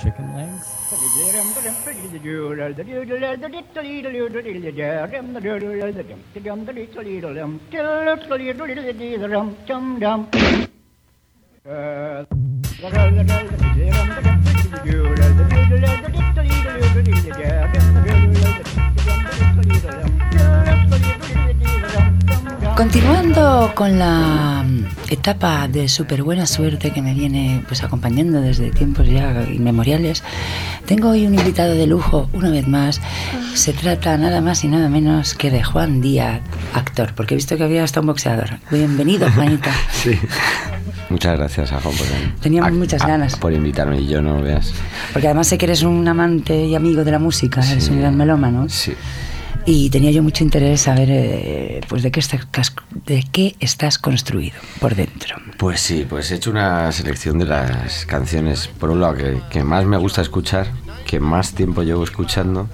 chicken legs. Continuando con la mm, etapa de súper buena suerte que me viene pues acompañando desde tiempos ya inmemoriales, tengo hoy un invitado de lujo, una vez más. Se trata nada más y nada menos que de Juan Díaz, actor, porque he visto que había hasta un boxeador. Bienvenido, Juanita. Sí. Muchas gracias a Juan por, Teníamos a- muchas a- ganas. por invitarme y yo no veas. Porque además sé que eres un amante y amigo de la música, eres un gran melómano. Sí. Y tenía yo mucho interés saber eh, pues de qué, estás, de qué estás construido por dentro. Pues sí, pues he hecho una selección de las canciones, por un lado, que, que más me gusta escuchar, que más tiempo llevo escuchando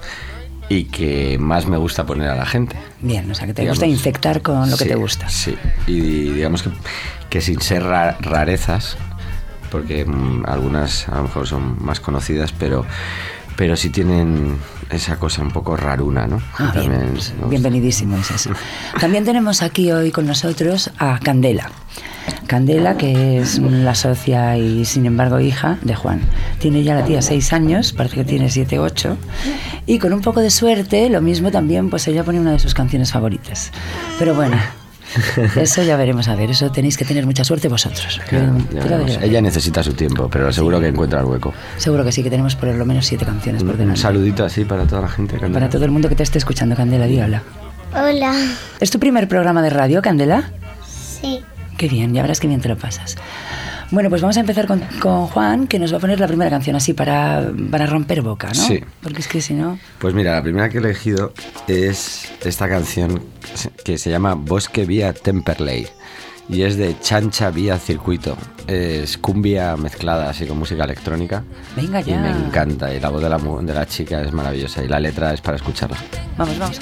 y que más me gusta poner a la gente. Bien, o sea, que te Digamos, gusta infectar con lo que te gusta. Sí, y digamos que, que sin ser ra- rarezas, porque mm, algunas a lo mejor son más conocidas, pero, pero sí tienen esa cosa un poco raruna, ¿no? Ah, bien, bienvenidísimo es eso. También tenemos aquí hoy con nosotros a Candela. Candela, que es la socia y sin embargo hija de Juan. Tiene ya la tía seis años, parece que tiene siete, ocho. Y con un poco de suerte, lo mismo también, pues ella pone una de sus canciones favoritas. Pero bueno, eso ya veremos a ver. Eso tenéis que tener mucha suerte vosotros. Claro. Ella necesita su tiempo, pero seguro que encuentra el hueco. Seguro que sí, que tenemos por lo menos siete canciones por Un delante. saludito así para toda la gente. Candela. Para todo el mundo que te esté escuchando, Candela, di hola. Hola. ¿Es tu primer programa de radio, Candela? Sí. Qué bien, ya verás qué bien te lo pasas. Bueno, pues vamos a empezar con, con Juan, que nos va a poner la primera canción así para, para romper boca, ¿no? Sí. Porque es que si no... Pues mira, la primera que he elegido es esta canción que se llama Bosque Vía Temperley y es de Chancha Vía Circuito. Es cumbia mezclada así con música electrónica. Venga Y ya. me encanta. Y la voz de la, mu- de la chica es maravillosa y la letra es para escucharla. Vamos, vamos.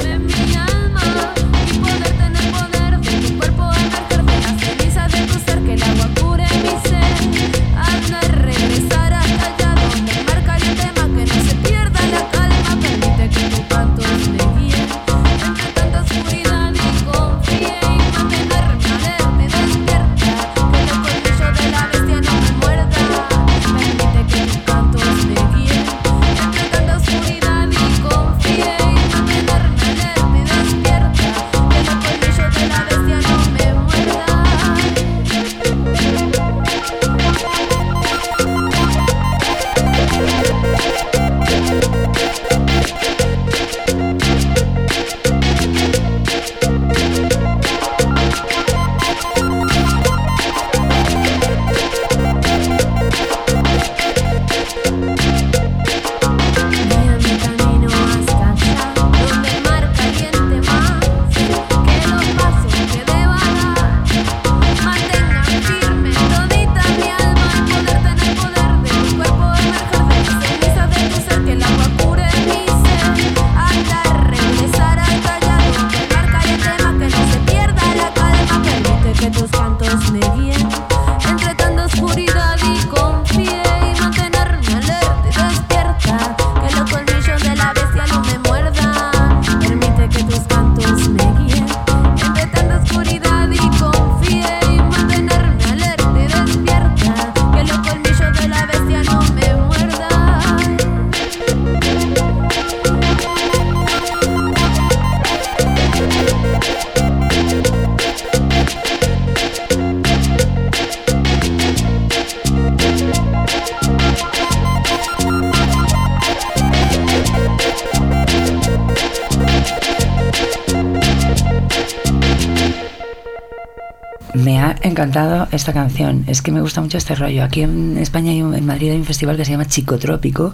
Me ha encantado esta canción. Es que me gusta mucho este rollo. Aquí en España, hay un- en Madrid, hay un festival que se llama Chicotrópico,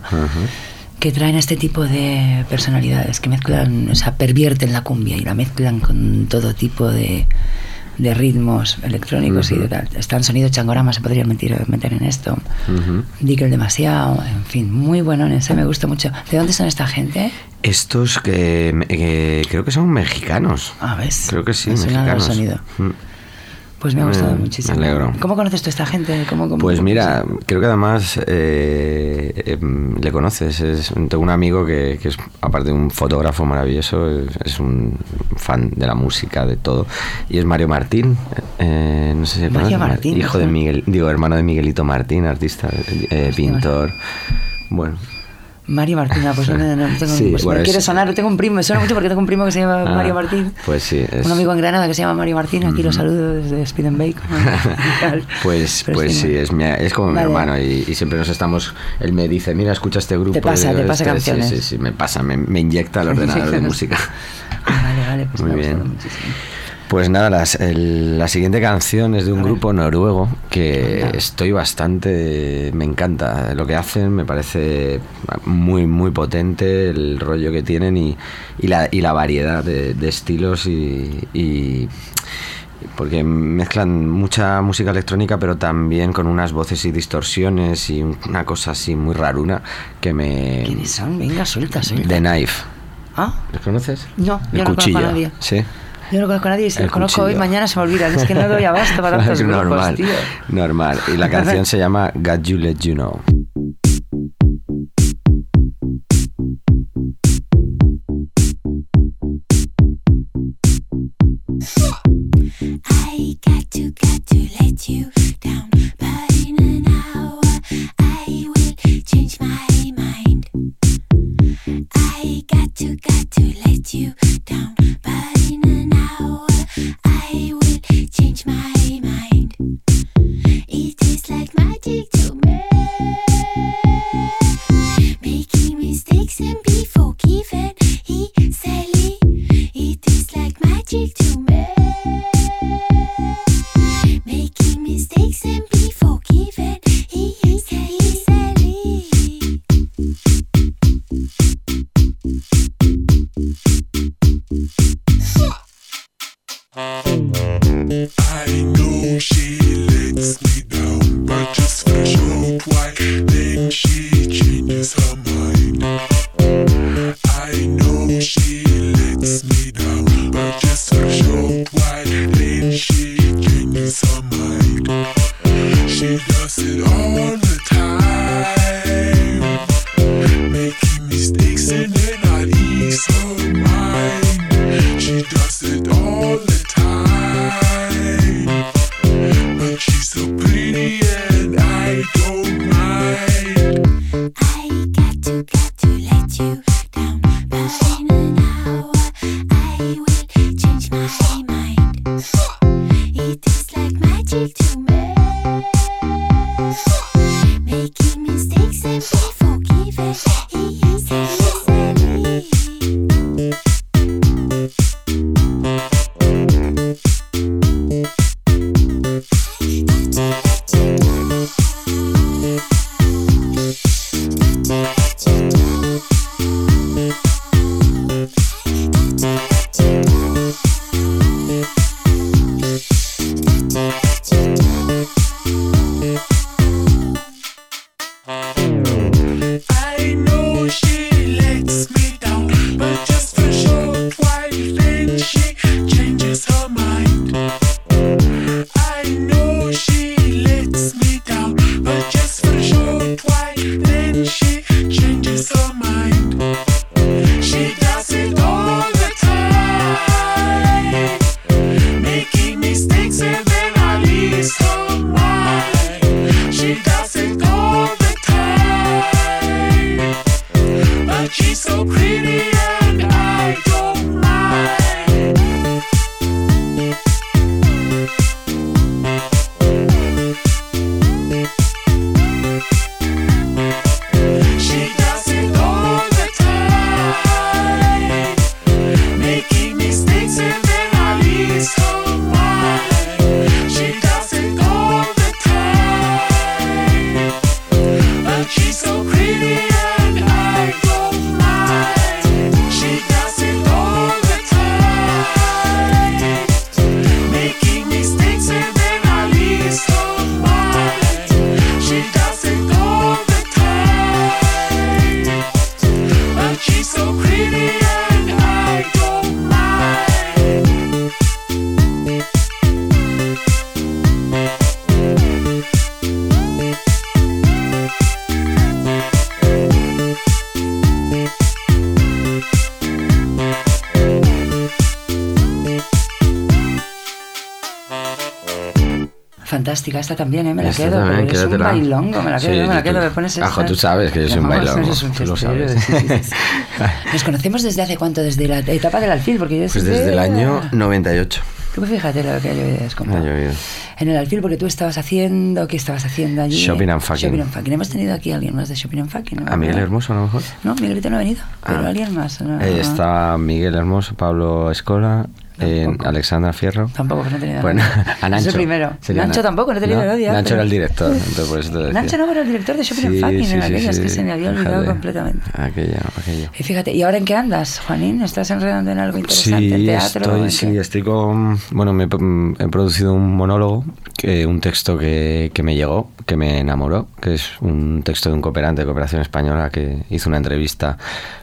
que traen este tipo de personalidades que mezclan, o sea, pervierten la cumbia y la mezclan con todo tipo de, de ritmos electrónicos y de tal. Está en sonido changorama, se podría meter, meter en esto. Ujú. Dickel demasiado, en fin, muy bueno en ese, me gusta mucho. ¿De dónde son esta gente? Estos que, que creo que son mexicanos. Ah, ¿ves? Creo que sí, Me el mexicanos. sonido. Mm. Pues me ha gustado Eh, muchísimo. Me alegro. ¿Cómo conoces tú a esta gente? ¿Cómo, cómo- Pues cómo- mira, creo que además eh, em, le conoces. Es, tengo un amigo que, que es, aparte de un fotógrafo maravilloso, es, un fan de la música, de todo. Y es Mario Martín. eh, no sé si Mario conoces, Martín, Hijo de. Miguel, digo, hermano de Miguelito Martín, artista, eh, pintor. Bueno, Mario Martín, ah, pues no, no, no tengo, Sí, pues bueno, me es- quiere sonar, tengo un primo, me suena mucho porque tengo un primo que se llama Ah, Mario Martín. pues sí, es- Un amigo en Granada que se llama Mario Martín, aquí lo saludo desde Speed and Bake. Pues, Pero pues sí, es, mi- es como mi hermano y, y siempre nos estamos, él me dice, mira, escucha este grupo. Te pasa, te pasa este, canciones. Sí, sí, sí, me pasa, me, me inyecta el ordenador de música. Vale, vale, pues Muy me ha gustado bien. muchísimo. Pues nada, las- el- la siguiente canción es de un grupo noruego que estoy bastante... Me encanta lo que hacen, me parece muy, muy potente el rollo que tienen y, y la, y la variedad de, de estilos y, y- porque mezclan mucha música electrónica pero también con unas voces y distorsiones y una cosa así muy raruna que me... ¿Quiénes son? Venga, suelta, suelta. The Knife. ¿Ah? ¿Los conoces? No, El yo no conozco a nadie. Sí. Yo no conozco a nadie y si los conozco hoy, mañana se me olvidan. Es que no doy abasto para tantos grupos, normal, tío. normal. Y la canción se llama Got You Let You Know. Quedo. también, pero es un bailongo, me la quedo, Sí, me la tú- quedo. Me pones esta. Ajo, tú sabes que yo soy un bailongo, eres un tú lo sabes. Nos conocemos desde hace cuánto, desde la etapa del alfil, porque yo Pues desde- desde el año 98. Tú fíjate lo que ha llovido, es. En el alfil, porque tú estabas haciendo, ¿qué estabas haciendo allí? Shopping and fucking. Shopping and fucking. Hemos tenido aquí a alguien más de Shopping and fucking. ¿no? ¿A Miguel Hermoso a lo mejor? No, Miguelito no ha venido, pero Ah. alguien más. ¿no? Eh, está Miguel Hermoso, Pablo Escola, eh. Alexandra Fierro. Tampoco, no he tenido Bueno, a Nancho. Es el primero. Sería Nancho Na- tampoco, no tenido ¿No? Nancho pero- era el director, entonces por eso te decía. No era el director de Shopping and Sí, Fucking sí, en sí, aquellas, sí. que se me había olvidado completamente. Aquello, aquello. Y fíjate, ¿y ahora en qué andas, Juanín? ¿Estás enredando en algo interesante? Sí, ¿En teatro? estoy, ¿En sí, qué? estoy con... Bueno, me, mm, he producido un monólogo, que, un texto que, que me llegó, que me enamoró, que es un texto de un cooperante de Cooperación Española que hizo una entrevista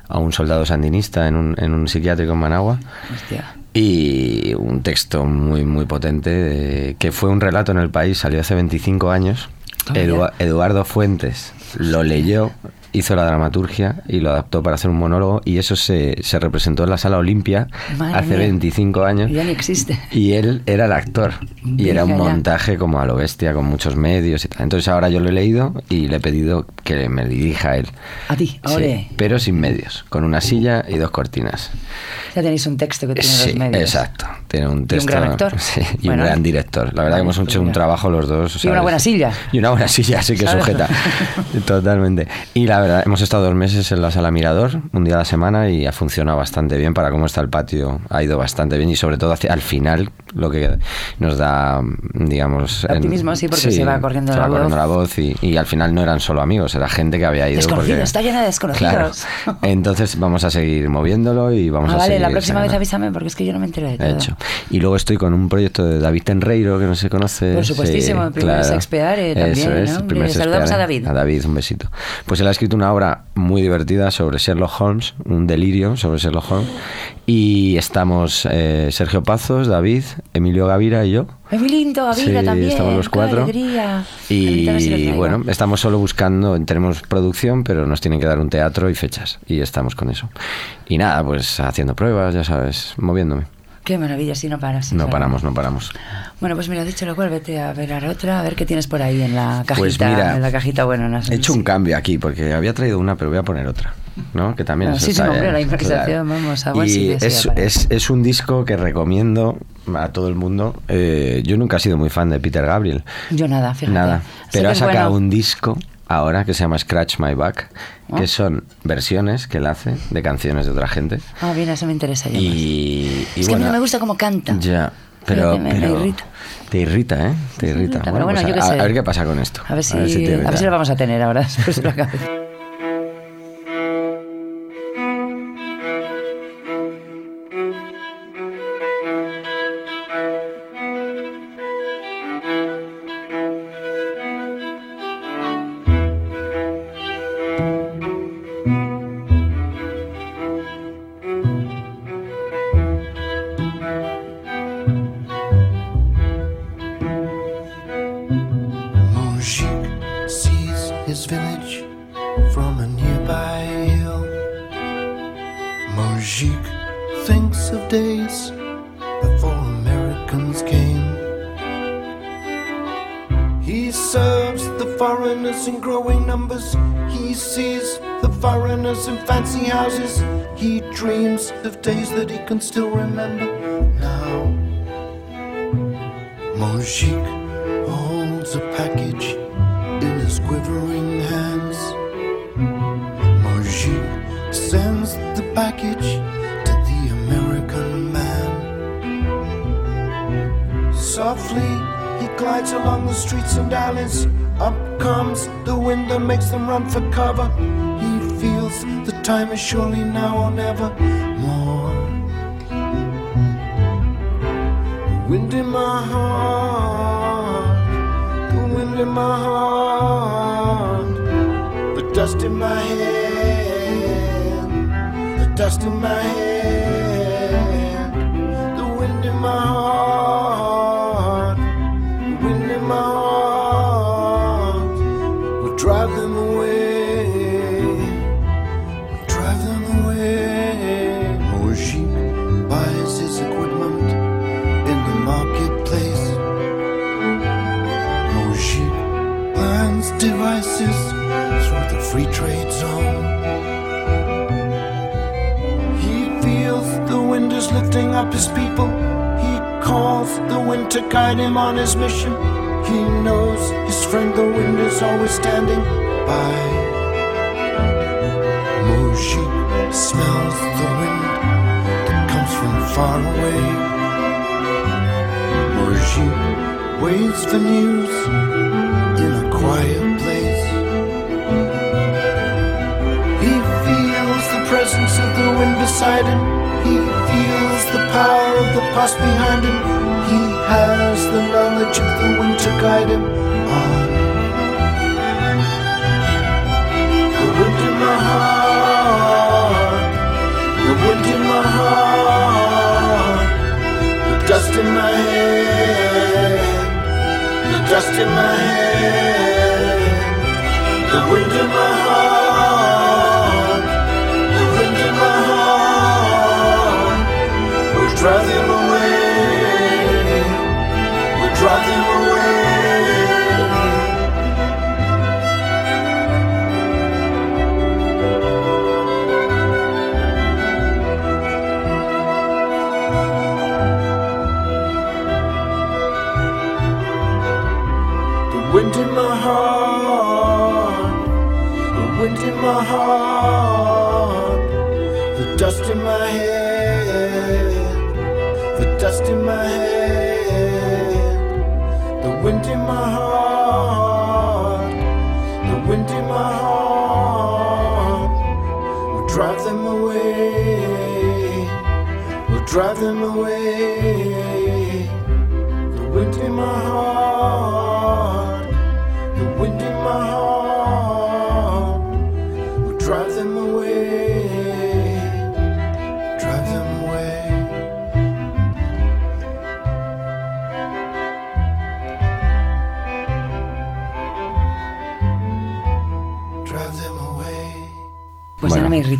a un soldado sandinista en un, en un psiquiátrico en Managua. Hostia. Y un texto muy, muy potente, de- que fue un relato en el país, salió hace 25 años. Edu- Eduardo Fuentes lo leyó, hizo la dramaturgia y lo adaptó para hacer un monólogo y eso se, se representó en la sala Olimpia Madre hace mía. 25 años. Ya ni existe. Y él era el actor. Y era un montaje como a lo bestia, con muchos medios y tal. Entonces ahora yo lo he leído y le he pedido que me dirija a él. A ti, Sí, pero sin medios, con una silla y dos cortinas. Ya tenéis un texto que tiene Sí, dos medios. exacto. Tiene un texto. gran actor. sí, y Bueno. un gran director. La verdad que hemos hecho un trabajo los dos. Y ¿sabes? una buena silla. Y una buena silla, sí que ¿Sabes? sujeta. Totalmente. Y la verdad, hemos estado dos meses en la sala Mirador, un día a la semana, y ha funcionado bastante bien para cómo está el patio. Ha ido bastante bien y sobre todo hacia al final, lo que nos da, digamos. en- Optimismo, sí, porque se va corriendo se la va corriendo voz. la voz y, y al final no eran solo amigos, era gente que había ido. Desconocidos, porque- está llena de desconocidos. Claro. Entonces vamos a seguir moviéndolo y vamos Ah, a vale, seguir la próxima vez avísame porque es que yo no me entero de todo. De hecho. Y luego estoy con un proyecto de David Tenreiro, que no se conoce. Por supuestísimo, el primer Sexpeare también, Eso es, ¿no? el primer Le saludamos a David. A David, un besito. Pues él ha escrito una obra muy divertida sobre Sherlock Holmes, un delirio sobre Sherlock Holmes. Y estamos eh, Sergio Pazos, David, Emilio Gavira y yo. Emilito, Gavira Sí, también. estamos los cuatro. Y bueno, estamos solo buscando, tenemos producción, pero nos tienen que dar un teatro y fechas. Y estamos con eso. Y nada, pues haciendo pruebas, ya sabes, moviéndome. Qué maravilla, si no paras. No paramos, no paramos. Bueno, pues mira, dicho lo cual, vete a ver a otra, a ver qué tienes por ahí en la cajita. Pues mira, en la cajita, bueno, no sé. He hecho un cambio aquí porque había traído una, pero voy a poner otra. ¿No? Que también Bueno, sí, está sí, hombre, bien, la improvisación, vamos, a Y es, es, es un disco que recomiendo a todo el mundo. Eh, yo nunca he sido muy fan de Peter Gabriel. Yo nada, fíjate. Nada. Pero ha sacado bueno. un disco ahora que se llama Scratch My Back, que son versiones que él hace de canciones de otra gente. Ah, bien, eso me interesa. Y, y Es que a mí no me gusta cómo canta. Ya, pero, me- irrita. Te irrita, ¿eh? Te irrita. bueno, pues a, a ver qué pasa con esto. A ver si, a ver si, irrita. lo vamos a tener ahora después de la cabeza. Days that he can still remember now. Mojik holds a package in his quivering hands. Mojik sends the package to the American man. Softly, he glides along the streets and alleys. Up comes the wind that makes them run for cover. He feels the time is surely now or never dust in my head, the wind in my heart, lifting up his people. He calls the wind to guide him on his mission. He knows his friend the wind is always standing by. Moshi smells the wind that comes from far away. Moshi waits for news in a quiet place. He feels the presence of the wind beside him. Power of the past behind him. He has the knowledge of the wind to guide him on. The wind in my heart, the wind in my heart, the dust in my hand, the dust in my hand, the wind in my heart,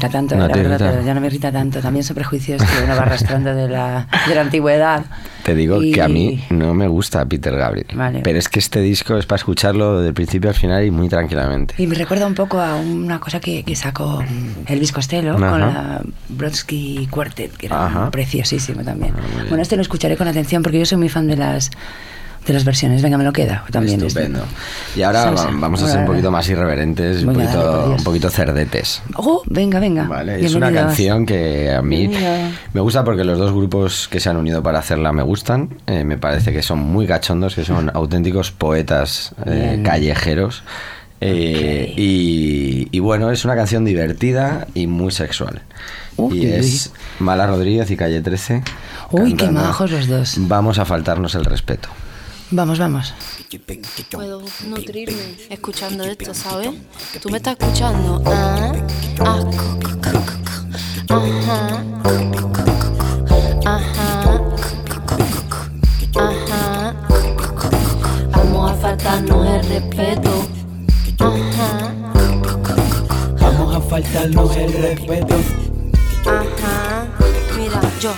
irrita tanto, no la verdad, irrita. ya no me irrita tanto. También son prejuicios que uno va arrastrando de la, de la antigüedad. Te digo Y- que a mí no me gusta Peter Gabriel. Vale. Pero es que este disco es para escucharlo del principio al final y muy tranquilamente. Y me recuerda un poco a una cosa que, que sacó Elvis Costello Ajá. con la Brodsky Quartet, que era Ajá. preciosísimo también. Ah, bueno, este lo escucharé con atención porque yo soy muy fan de las de las versiones. Venga, me lo queda también. este. Estupendo. Y ahora Salsa. vamos a ser un poquito más irreverentes, un poquito, un poquito cerdetes. Oh, venga, venga. Vale, es una canción que a mí Bienvenido. me gusta porque los dos grupos que se han unido para hacerla me gustan. Eh, me parece que son muy cachondos, que son auténticos poetas eh, callejeros. Eh, y, y bueno, es una canción divertida y muy sexual. Uy, y es Mala Rodríguez y Calle 13. Uy, qué cantando majos los dos. Vamos a faltarnos el respeto. Vamos, vamos. Puedo nutrirme escuchando esto, ¿sabes? Tú me estás escuchando. Ah, ah. Ajá. Ajá. Ajá. Vamos a faltarnos el respeto. Ajá. Vamos a faltarnos el respeto. Ajá. Mira, yo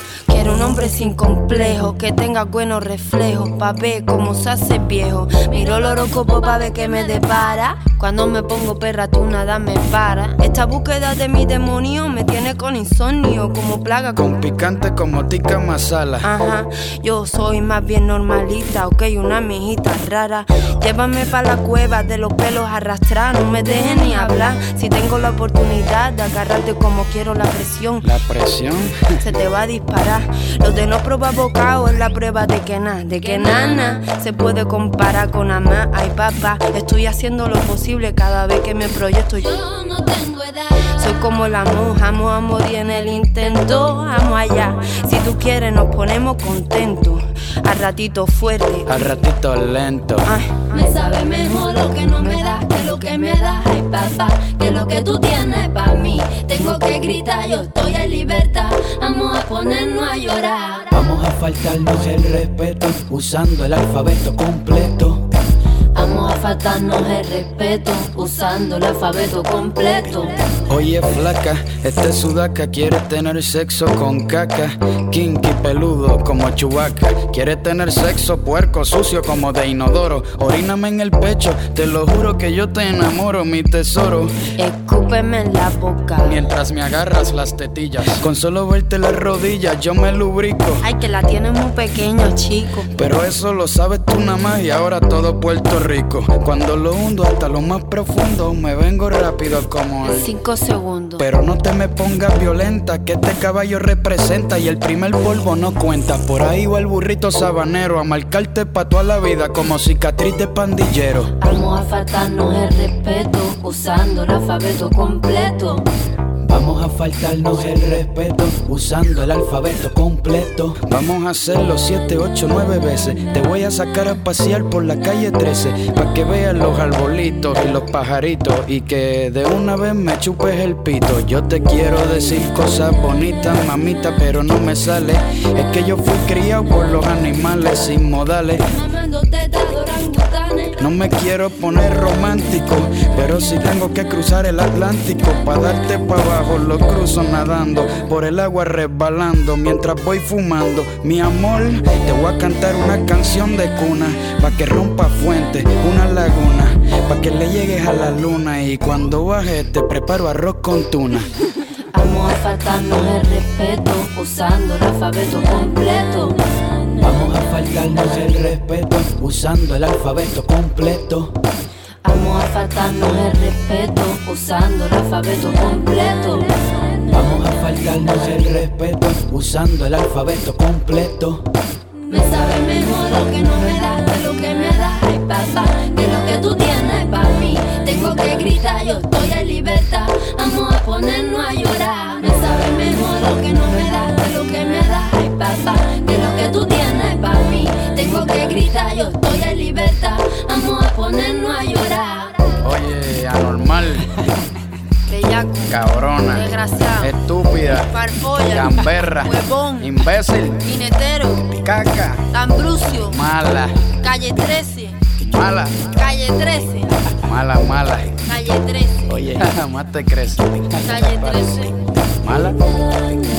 un hombre sin complejo, que tenga buenos reflejos, pa' ver cómo se hace viejo. Miro el horóscopo pa' ver qué me depara. Cuando me pongo perra, tú nada me para. Esta búsqueda de mi demonio me tiene con insomnio, como plaga Con picante como tica masala. Ajá, yo soy más bien normalita, ok, una mijita rara. Llévame pa' la cueva de los pelos arrastrar, no me dejes ni hablar. Si tengo la oportunidad de agarrarte como quiero la presión, La presión. se te va a disparar. Lo de no probar bocado es la prueba de que nada, de que nada se puede comparar con amar. Ay, papá, estoy haciendo lo posible cada vez que me proyecto. Yo no tengo edad. Soy como la monja, amo a morir en el intento. Amo allá. Si tú quieres, nos ponemos contentos. Al ratito fuerte. Al ratito lento. Ay, Me sabe mejor lo que no me das que lo que me das, ay papá, que lo que tú tienes para mí. Tengo que gritar, yo estoy en libertad, vamos a ponernos a Vamos a faltarnos el respeto usando el alfabeto completo. A faltarnos el respeto usando el alfabeto completo. Oye flaca, este sudaca quiere tener sexo con caca, kinky peludo como chubaca, quiere tener sexo puerco sucio como de inodoro, oríname en el pecho, te lo juro que yo te enamoro, mi tesoro, Escúpeme en la boca. mientras me agarras las tetillas, con solo verte las rodillas yo me lubrico. Ay, que la tienes muy pequeño, chico. Pero eso lo sabes tú nada más y ahora todo Puerto Rico. Cuando lo hundo hasta lo más profundo, me vengo rápido como el cinco segundos. Pero no te me pongas violenta, que este caballo representa y el primer polvo no cuenta. Por ahí va el burrito sabanero a marcarte pa' toda la vida como cicatriz de pandillero. Vamos a faltarnos el respeto usando el alfabeto completo. Vamos a faltarnos el respeto usando el alfabeto completo. Vamos a hacerlo 7, 8, 9 veces. Te voy a sacar a pasear por la calle 13 para que veas los arbolitos y los pajaritos y que de una vez me chupes el pito. Yo te quiero decir cosas bonitas, mamita, pero no me sale. Es que yo fui criado por los animales sin modales. Mamando orangutanes. No me quiero poner romántico, pero si tengo que cruzar el Atlántico para darte para abajo, lo cruzo nadando, por el agua resbalando mientras voy fumando. Mi amor, te voy a cantar una canción de cuna, pa' que rompa fuente, una laguna, pa' que le llegues a la luna y cuando bajes te preparo arroz con tuna. Vamos a faltarnos el respeto usando el alfabeto completo. Vamos a faltarnos el respeto usando el alfabeto completo. Vamos a faltarnos el respeto usando el alfabeto completo. Vamos a faltarnos el respeto usando el alfabeto completo. Me sabe mejor lo que no me da que lo que me da. Ay, papá, que lo que tú tienes para mí. Tengo que gritar, yo estoy en libertad. Vamos a ponernos a llorar. Me sabe mejor lo que no me da que lo que me da. Ay, papá, que lo que tú tienes para mí. Tengo que gritar, yo estoy en libertad. Vamos a ponernos a llorar. Oye, anormal, Bellaco. cabrona, Desgraciado. estúpida, Farfolla. gamberra, Huevón. imbécil, Jinetero. caca, Tambrucio. mala, Calle 13. mala, Calle 13. mala, mala. Calle 13. Oye, más te crees. Calle 13. Mala, oye, ¿Mala?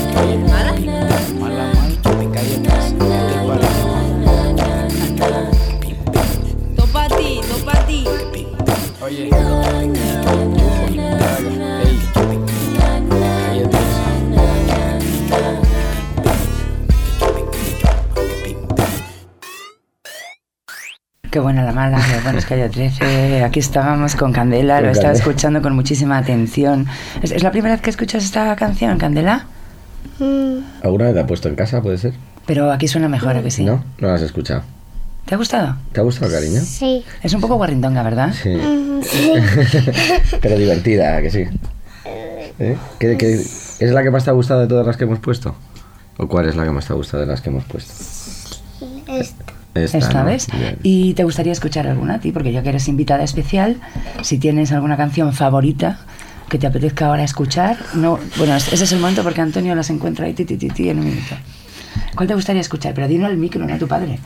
Buena la mala, qué bueno es que haya 13. Aquí estábamos con Candela, lo estaba escuchando con muchísima atención. ¿Es, es la primera vez que escuchas esta canción, Candela? ¿Alguna vez te ha puesto en casa, puede ser? Pero aquí suena mejor, ¿a que sí? ¿No? No la has escuchado. ¿Te ha gustado? ¿Te ha gustado, cariño? Sí. Es un poco guarrindonga, ¿verdad? Sí. Pero divertida, ¿a que sí. ¿Eh? ¿Qué- qué- ¿Es la que más te ha gustado de todas las que hemos puesto? ¿O cuál es la que más te ha gustado de las que hemos puesto? Esto. Esta, Esta ¿no? vez. Bien. ¿Y te gustaría escuchar alguna a ti? Porque ya que eres invitada especial, si tienes alguna canción favorita que te apetezca ahora escuchar, no, bueno, ese es el momento porque Antonio las encuentra ahí ti, ti, ti, ti, en un minuto. ¿Cuál te gustaría escuchar? Pero dino al micro, no a tu padre.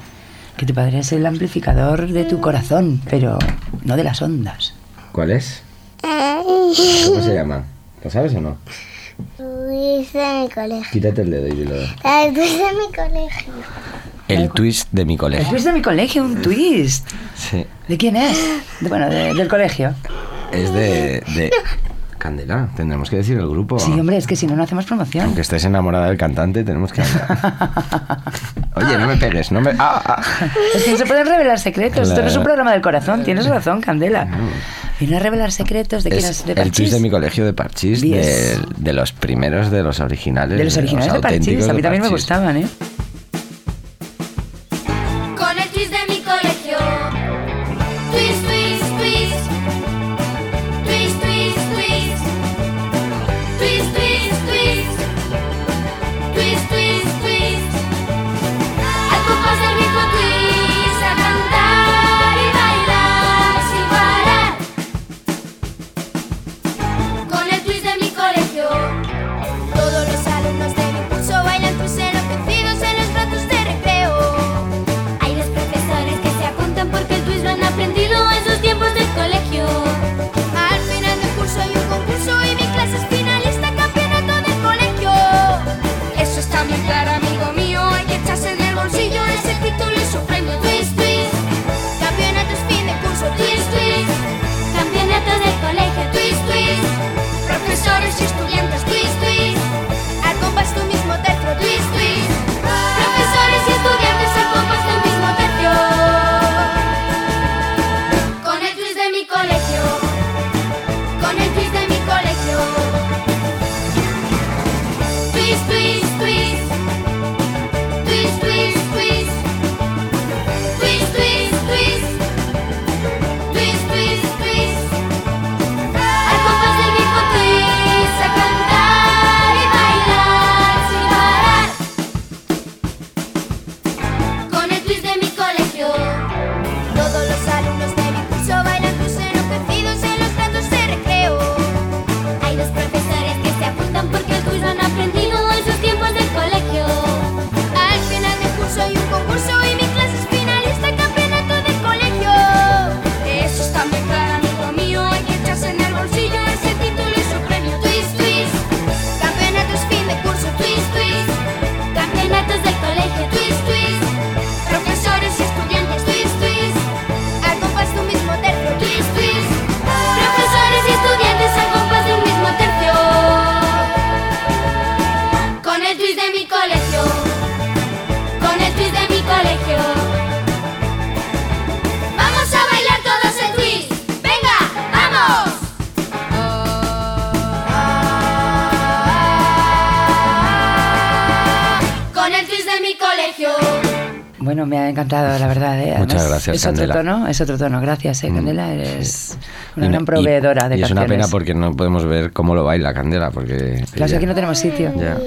Que tu padre es el amplificador de tu corazón, pero no de las ondas. ¿Cuál es? ¿Cómo se llama? ¿Lo sabes o no? Luis de mi colegio. Quítate el dedo y dilo. Luis de mi colegio. El twist de mi El colegio. twist de mi colegio, un twist. Sí. ¿De quién es? De- bueno, de- del colegio. Es de, de... Candela, tendremos que decir el grupo. Sí, hombre, es que si no, no hacemos promoción. Aunque estés enamorada del cantante, tenemos que Oye, no me pegues, no me... ¡Ah! ah. Es que no se pueden revelar secretos. Esto no es un programa del corazón. Tienes razón, Candela. Viene a revelar secretos de quién de el twist Parchís. de mi colegio de Parchís, de, de los primeros, de los originales. De los originales de Parchís. auténticos A mí también me Parchís. gustaban, ¿eh? Bueno, me ha encantado, la verdad. ¿eh? Muchas Además, gracias, Es otro Candela. tono, es otro tono. Gracias, ¿eh, Mm, Candela. Eres una Y gran proveedora y- de y es una canciones. pena porque no podemos ver cómo lo baila Candela, porque... Claro, ella- aquí no tenemos sitio. Ya.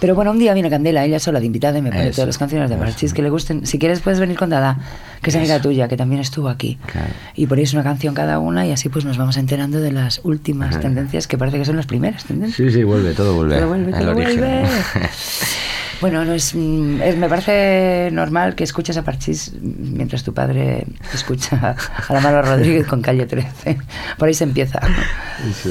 Pero bueno, un día viene Candela, ella sola de invitada y me pone Eso, todas las canciones de eso. Parchís que le gusten. Si quieres puedes venir con Dada, que es amiga tuya, que también estuvo aquí. Claro. Y ponéis una canción cada una y así pues nos vamos enterando de las últimas Ajá. tendencias que parece que son las primeras tendencias. Sí, sí, vuelve, todo vuelve, Todo vuelve, todo vuelve. Bueno, no es, mm, es- me parece normal que escuches a Parchís mientras tu padre escucha a la Mano Rodríguez con Calle 13. Por ahí se empieza. Es.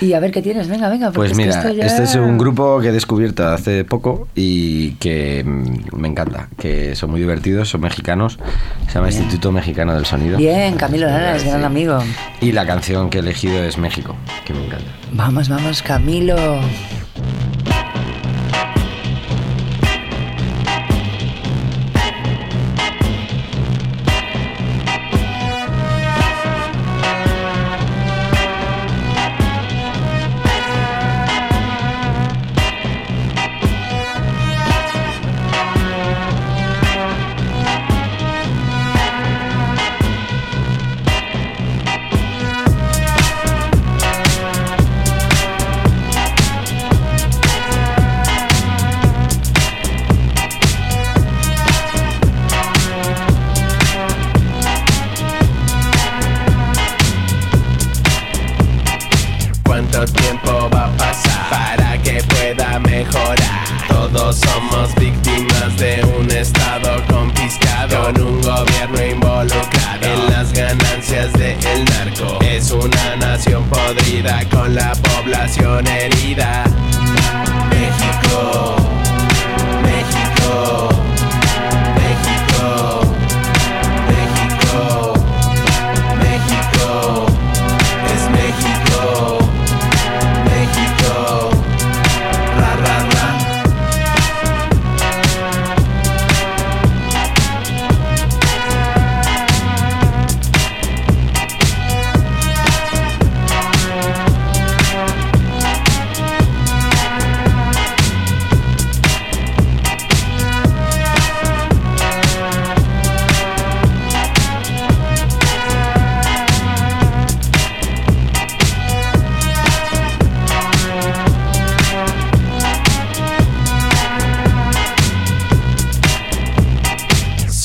Y a ver qué tienes, venga, venga. Pues es que mira, esto ya- este es un grupo que he descubierto hace poco y que mm, me encanta, que son muy divertidos, son mexicanos, se llama Instituto Mexicano del Sonido. Bien, Camilo Lara es gran amigo. Y la canción que he elegido es México, que me encanta. Vamos, vamos, Camilo.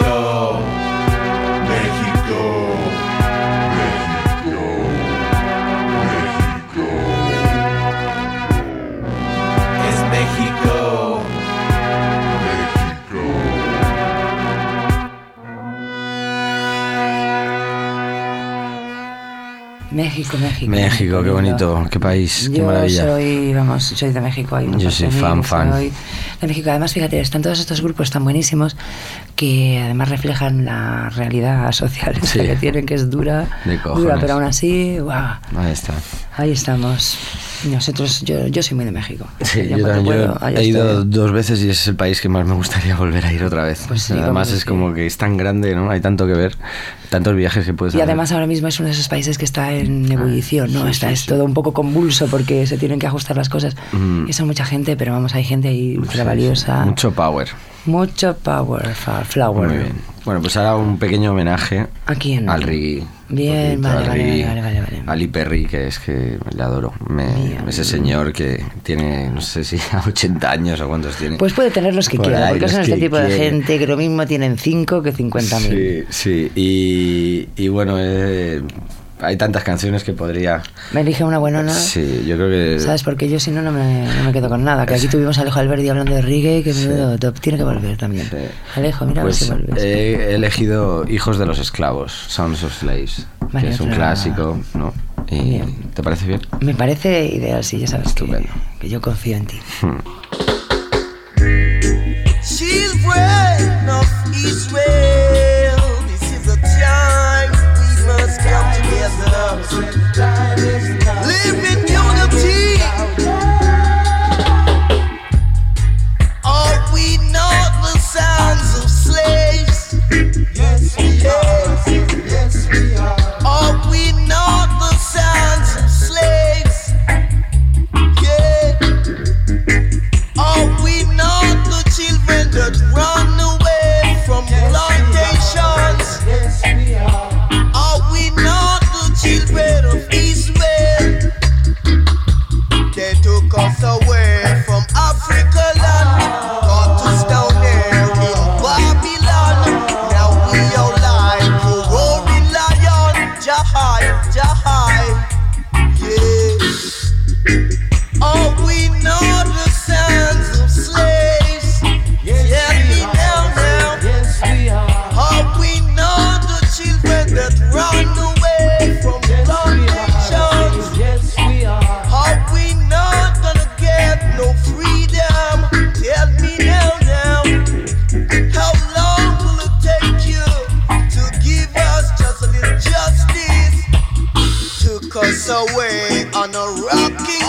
México, México, México, México. Es México, México. México, México. México, qué bonito, qué país, qué Yo maravilla. soy, vamos, soy de México. Hay Yo soy fan, fan. Soy de México. Además, fíjate, están todos estos grupos tan buenísimos que además reflejan la realidad social Sí. que tienen, que es dura, dura, pero aún así, guau, Ahí está. ahí estamos. Nosotros, yo, yo soy muy de México. Sí, Yo yo también. yo puedo, allá he ido estoy. dos veces y es el país que más me gustaría volver a ir otra vez. Pues sí, Además es como que es tan grande, ¿no? Hay tanto que ver, tantos viajes que puedes Y hacer. además ahora mismo es uno de esos países que está en ebullición, ¿no? sí, está es todo un poco convulso porque se tienen que ajustar las cosas. Mm. Y son mucha gente, pero vamos, hay gente ahí ultra valiosa. Mucho power. Mucho power, flower. Muy bien. Bueno, pues ahora un pequeño homenaje ¿A quién? al reggae. Bien, vale, al vale, vale, vale, vale. A Lee Perry, que es que le adoro. Me- Bien. ese señor que tiene, no sé si a 80 años o cuántos tiene. Pues puede tener los que Por quiera, ahí, porque son este tipo de gente que lo mismo tienen 5 que 50.000. Sí, sí. Y, y bueno, eh, hay tantas canciones que podría... Me elige una buenona. Sí, yo creo que... ¿Sabes? Porque yo si no, no me, no me quedo con nada. Que aquí tuvimos a Alejo Alberdi hablando de reggae, que menudo top. tiene que volver también. Sí. Alejo, mira Pues a ver si vuelves. he elegido Hijos de los Esclavos, Sons of Slaves, Vale, que es un otra- clásico, ¿no? Y. ¿Te parece bien? Me parece ideal, sí, ya sabes que, Estupendo. que yo confío en ti. Children Died is rocking.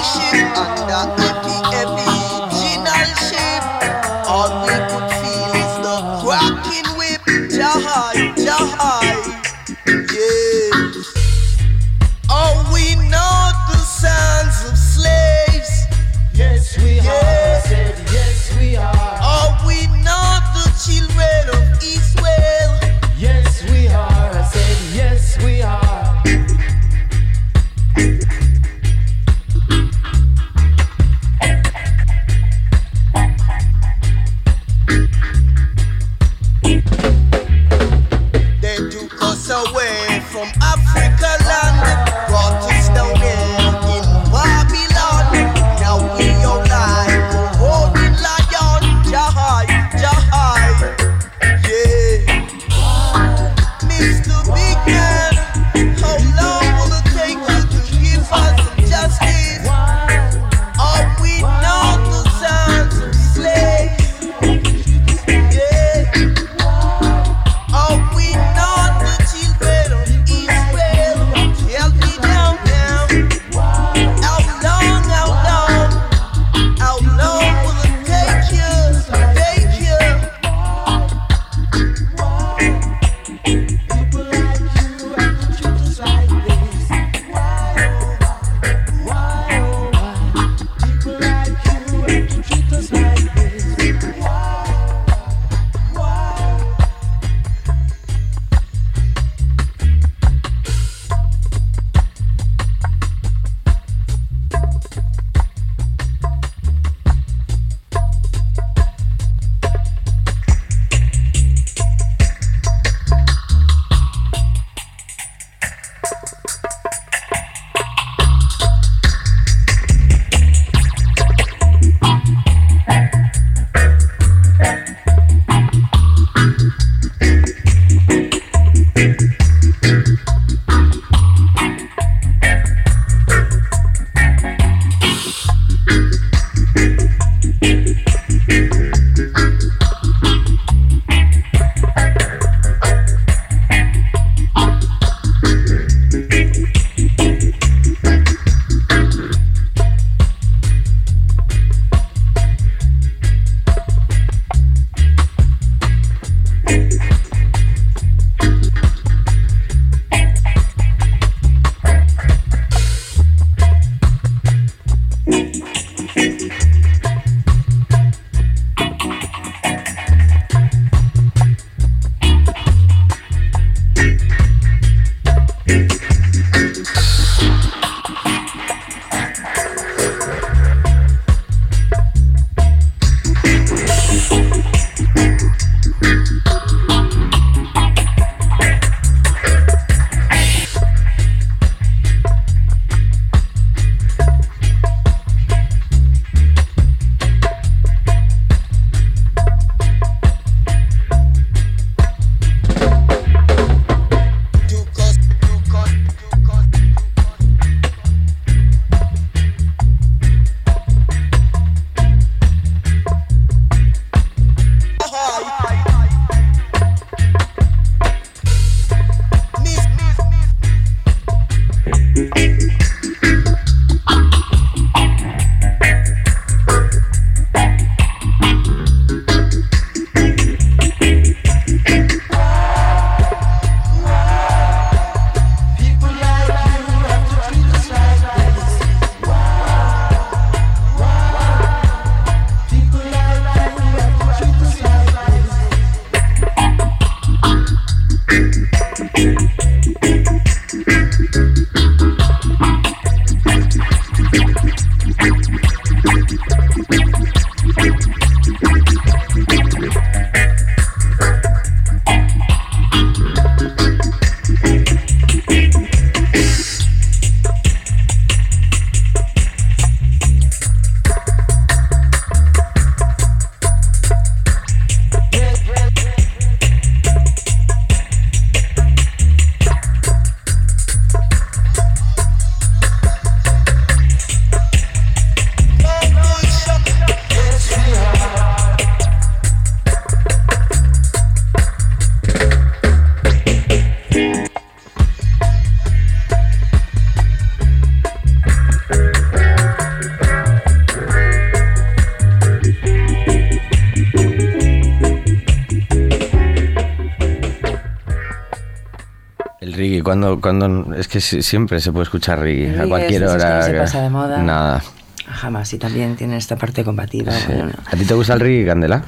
Cuando, cuando es que si- siempre se puede escuchar reggae, a cualquier es de esos que hora. no se pasa de moda. Nada. Jamás, y también tiene esta parte combativa. Sí. bueno, no. ¿A ti te gusta el reggae, Candela?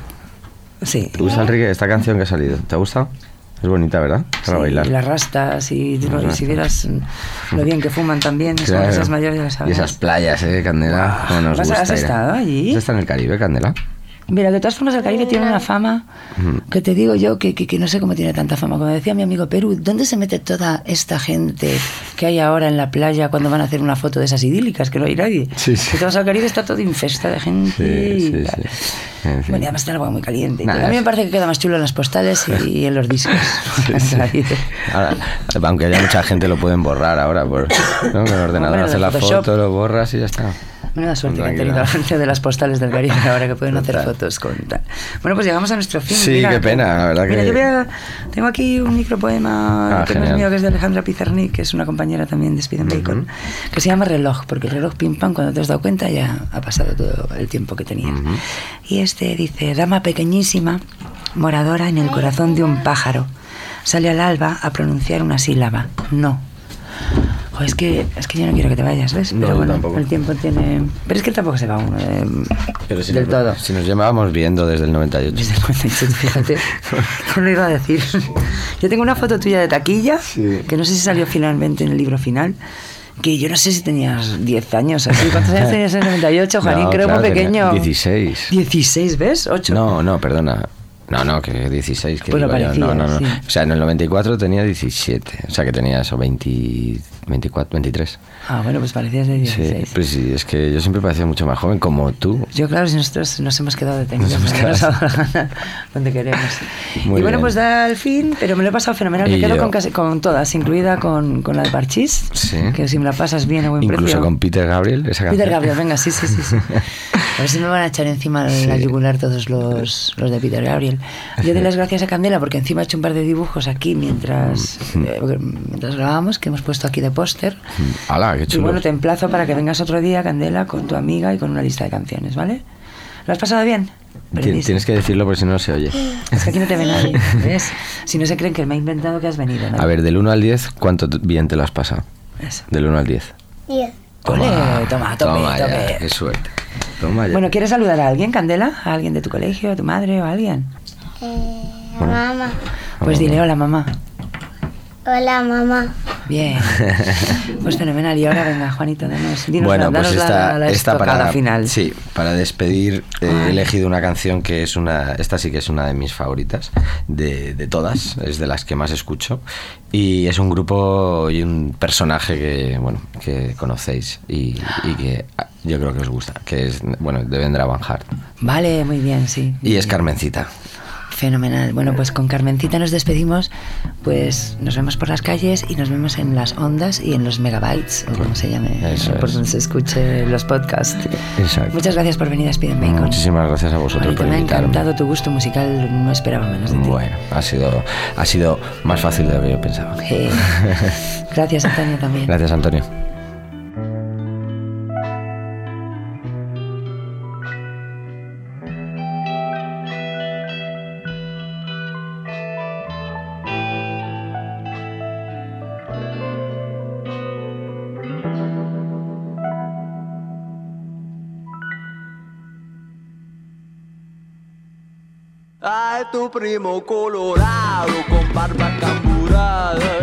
Sí. ¿Te gusta el reggae? Esta canción que ha salido, ¿te ha gustado? Es bonita, ¿verdad? Para Sí, bailar. Y las rastas, y, si vieras lo bien que fuman también, es Claro. esas mayores ya lo Y sabes. esas playas, ¿eh, Candela? ¿Cómo nos ¿Vas a- gusta has estado allí? ¿Has estado en el Caribe, Candela? Mira, de todas formas el Caribe tiene una fama Mm. que te digo yo que, que- que no sé cómo tiene tanta fama. Como decía mi amigo Perú, ¿dónde se mete toda esta gente que hay ahora en la playa cuando van a hacer una foto de esas idílicas? Que no hay nadie. Sí, sí. Que al Caribe está todo infesta de gente. Sí, sí, y- sí. En fin. Bueno, y además está el agua muy caliente. Nada, a mí me parece que queda más chulo en las postales y, en los discos. Sí, sí. Ahora, aunque haya mucha gente lo pueden borrar ahora por, ¿no? con el ordenador hacer la foto, lo borras y ya está. Menuda suerte que han tenido la gente de las postales del Caribe ahora que pueden hacer fotos con tal. Bueno, pues llegamos a nuestro fin. Sí, Mira, qué pena, la verdad Mira, que- yo voy a- tengo aquí un micropoema Ah, que no es mío, que es de Alejandra Pizarnik, que es una compañera también de Speed and Bacon, que se llama Reloj, porque el reloj pim pam, cuando te has dado cuenta ya ha pasado todo el tiempo que tenías. Y este dice, dama pequeñísima, moradora en el corazón de un pájaro, sale al alba a pronunciar una sílaba, no. Jo, es que es que yo no quiero que te vayas, ¿ves? Pero bueno, tampoco. el tiempo tiene... Pero es que tampoco se va uno eh, Pero si del nos, todo. Si nos llevábamos viendo desde el 98. Desde el 98, fíjate. No lo iba a decir. Yo tengo una foto tuya de taquilla, Sí. que no sé si salió finalmente en el libro final, que yo no sé si tenías 10 años así. ¿Cuántos años tenías en el 98, Juanín? No, Creo claro, muy pequeño. 16. 16, ¿ves? 8. No, no, perdona. No, no, que 16. Que Pues digo parecía, no, no, no. sí. O sea, en el 94 tenía 17. O sea, que tenía eso, 20, 24, 23. Ah, bueno, pues parecías de 16. Sí, pues sí, es que yo siempre parecía mucho más joven como tú. Yo, claro, si nosotros nos hemos quedado detenidos, Nos hemos quedado donde queremos. Muy y bueno, bien. pues da el fin, pero me lo he pasado fenomenal. Me Y quedo yo. con, casi, con todas, incluida con, con la de Parchís, Sí. que si me la pasas bien a buen Incluso precio. con Peter Gabriel, esa canción. Peter Gabriel, venga, sí, sí, sí. sí. A ver si me van a echar encima Sí. la yugular todos los, los de Peter Gabriel. Yo doy las gracias a Candela porque encima he hecho un par de dibujos aquí mientras, eh, mientras grabábamos, que hemos puesto aquí de póster. ¡Hala, qué Y chulo! bueno, te emplazo para que vengas otro día, Candela, con tu amiga y con una lista de canciones, ¿vale? ¿Lo has pasado bien? Brevísimo. Tienes que decirlo porque si no no se oye. Es que aquí no te ve nadie, ¿ves? Si no se creen que me he inventado que has venido. ¿no? A ver, del 1 al 10, ¿cuánto bien te lo has pasado? Eso. Del 1 al 10. Diez. Ole, toma, tope, Toma ya, tope. qué suerte. Toma ya. Bueno, ¿quieres saludar a alguien, Candela? ¿A alguien de tu colegio, a tu madre o a alguien? Eh, mamá. Pues dile hola, mamá. Hola, mamá. Bien. Pues fenomenal. Y ahora venga, Juanito, danos, dinos bueno, la, pues la- esta, la, esta para final. Sí, para despedir eh, he elegido una canción que es una, esta sí que es una de mis favoritas de, de todas, es de las que más escucho y es un grupo y un personaje que bueno que conocéis y, y que yo creo que os gusta, que es bueno de Vendra Van Hart Vale, muy bien, sí. y es Carmencita. Fenomenal. Bueno, pues con Carmencita nos despedimos. Pues nos vemos por las calles y nos vemos en las ondas y en los megabytes, o como se llame, Eso por es. donde se escuche los podcasts. Exacto. Muchas gracias por venir a Speed Bacon. Muchísimas gracias a vosotros por me ha invitarme. encantado tu gusto musical, no esperaba menos de ti. Bueno, ha sido, ha sido más fácil de lo que yo pensaba. Gracias, Antonio, también. Gracias, Antonio. Tu primo colorado con barba camburada